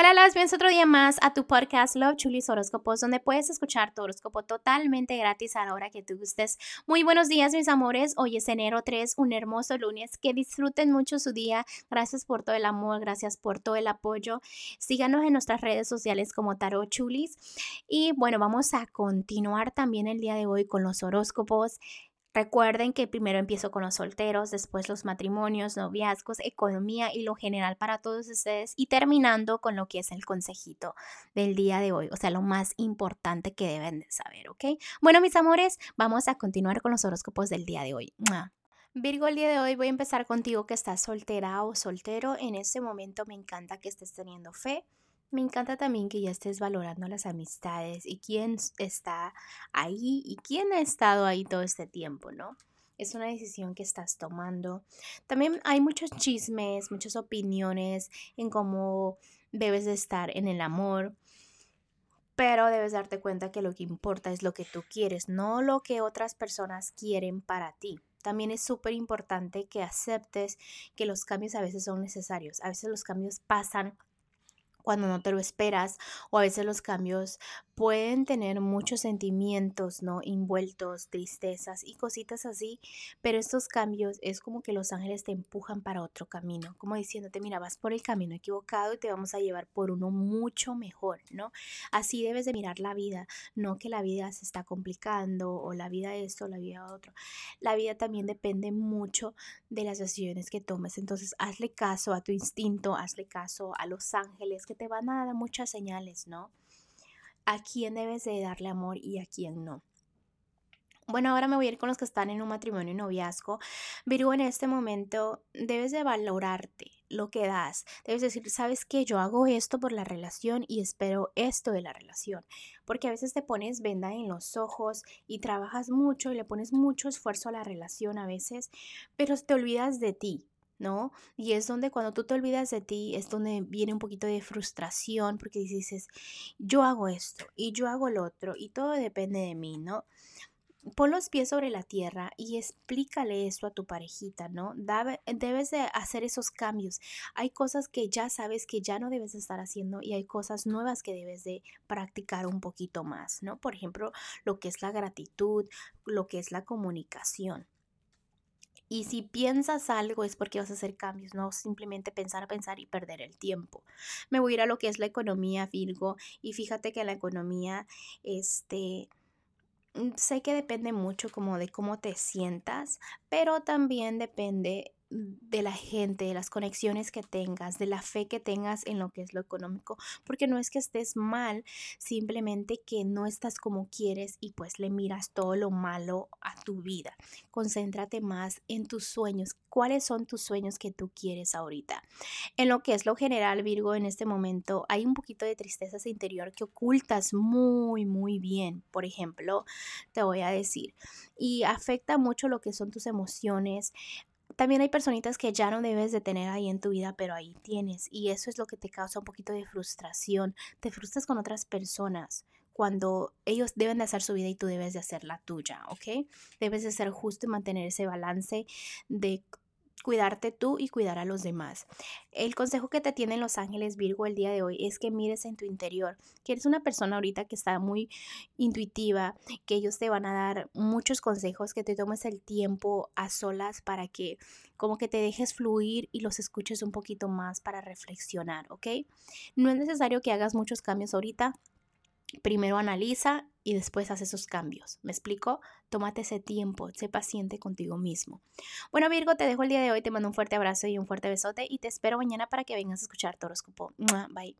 Hola, las otro día más a tu podcast Love Chulis Horóscopos, donde puedes escuchar tu horóscopo totalmente gratis a la hora que tú gustes. Muy buenos días, mis amores. Hoy es enero 3, un hermoso lunes. Que disfruten mucho su día. Gracias por todo el amor, gracias por todo el apoyo. Síganos en nuestras redes sociales como Tarot Chulis. Y bueno, vamos a continuar también el día de hoy con los horóscopos. Recuerden que primero empiezo con los solteros, después los matrimonios, noviazgos, economía y lo general para todos ustedes y terminando con lo que es el consejito del día de hoy, o sea, lo más importante que deben de saber, ¿ok? Bueno, mis amores, vamos a continuar con los horóscopos del día de hoy. Virgo, el día de hoy voy a empezar contigo que estás soltera o soltero. En este momento me encanta que estés teniendo fe, me encanta también que ya estés valorando las amistades y quién está ahí y quién ha estado ahí todo este tiempo, ¿no? Es una decisión que estás tomando. También hay muchos chismes, muchas opiniones en cómo debes de estar en el amor, pero debes darte cuenta que lo que importa es lo que tú quieres, no lo que otras personas quieren para ti. También es súper importante que aceptes que los cambios a veces son necesarios. A veces los cambios pasan cuando no te lo esperas o a veces los cambios pueden tener muchos sentimientos, ¿no? Envueltos, tristezas y cositas así, pero estos cambios es como que los ángeles te empujan para otro camino, como diciéndote, mira, vas por el camino equivocado y te vamos a llevar por uno mucho mejor, ¿no? Así debes de mirar la vida, no que la vida se está complicando o la vida esto, la vida otro. La vida también depende mucho de las decisiones que tomes, entonces hazle caso a tu instinto, hazle caso a los ángeles que te van a dar muchas señales, ¿no? a quién debes de darle amor y a quién no. Bueno, ahora me voy a ir con los que están en un matrimonio y noviazgo. Virgo, en este momento debes de valorarte lo que das. Debes decir, sabes que yo hago esto por la relación y espero esto de la relación. Porque a veces te pones venda en los ojos y trabajas mucho y le pones mucho esfuerzo a la relación a veces, pero te olvidas de ti. ¿No? Y es donde cuando tú te olvidas de ti, es donde viene un poquito de frustración porque dices, yo hago esto y yo hago lo otro y todo depende de mí, ¿no? Pon los pies sobre la tierra y explícale eso a tu parejita, ¿no? debes de hacer esos cambios. Hay cosas que ya sabes que ya no debes de estar haciendo y hay cosas nuevas que debes de practicar un poquito más, ¿no? Por ejemplo, lo que es la gratitud, lo que es la comunicación. Y si piensas algo es porque vas a hacer cambios, no simplemente pensar, pensar y perder el tiempo. Me voy a ir a lo que es la economía, Virgo, y fíjate que la economía, este, mm, sé que depende mucho como de cómo te sientas, pero también depende de la gente, de las conexiones que tengas, de la fe que tengas en lo que es lo económico, porque no es que estés mal, simplemente que no estás como quieres y pues le miras todo lo malo a tu vida. Concéntrate más en tus sueños. ¿Cuáles son tus sueños que tú quieres ahorita? En lo que es lo general, Virgo, en este momento hay un poquito de tristeza interior que ocultas muy, muy bien. Por ejemplo, te voy a decir, y afecta mucho lo que son tus emociones, también hay personitas que ya no debes de tener ahí en tu vida, pero ahí tienes. Y eso es lo que te causa un poquito de frustración. Te frustras con otras personas cuando ellos deben de hacer su vida y tú debes de hacer la tuya, ¿ok? Debes de ser justo y mantener ese balance de cuidarte tú y cuidar a los demás. El consejo que te tienen los ángeles Virgo el día de hoy es que mires en tu interior, que eres una persona ahorita que está muy intuitiva, que ellos te van a dar muchos consejos, que te tomes el tiempo a solas para que como que te dejes fluir y los escuches un poquito más para reflexionar, ¿ok? No es necesario que hagas muchos cambios ahorita, primero analiza y después haz esos cambios. ¿Me explico? Tómate ese tiempo, sé paciente contigo mismo. Bueno, Virgo, te dejo el día de hoy, te mando un fuerte abrazo y un fuerte besote y te espero mañana para que vengas a escuchar tu horóscopo. Bye.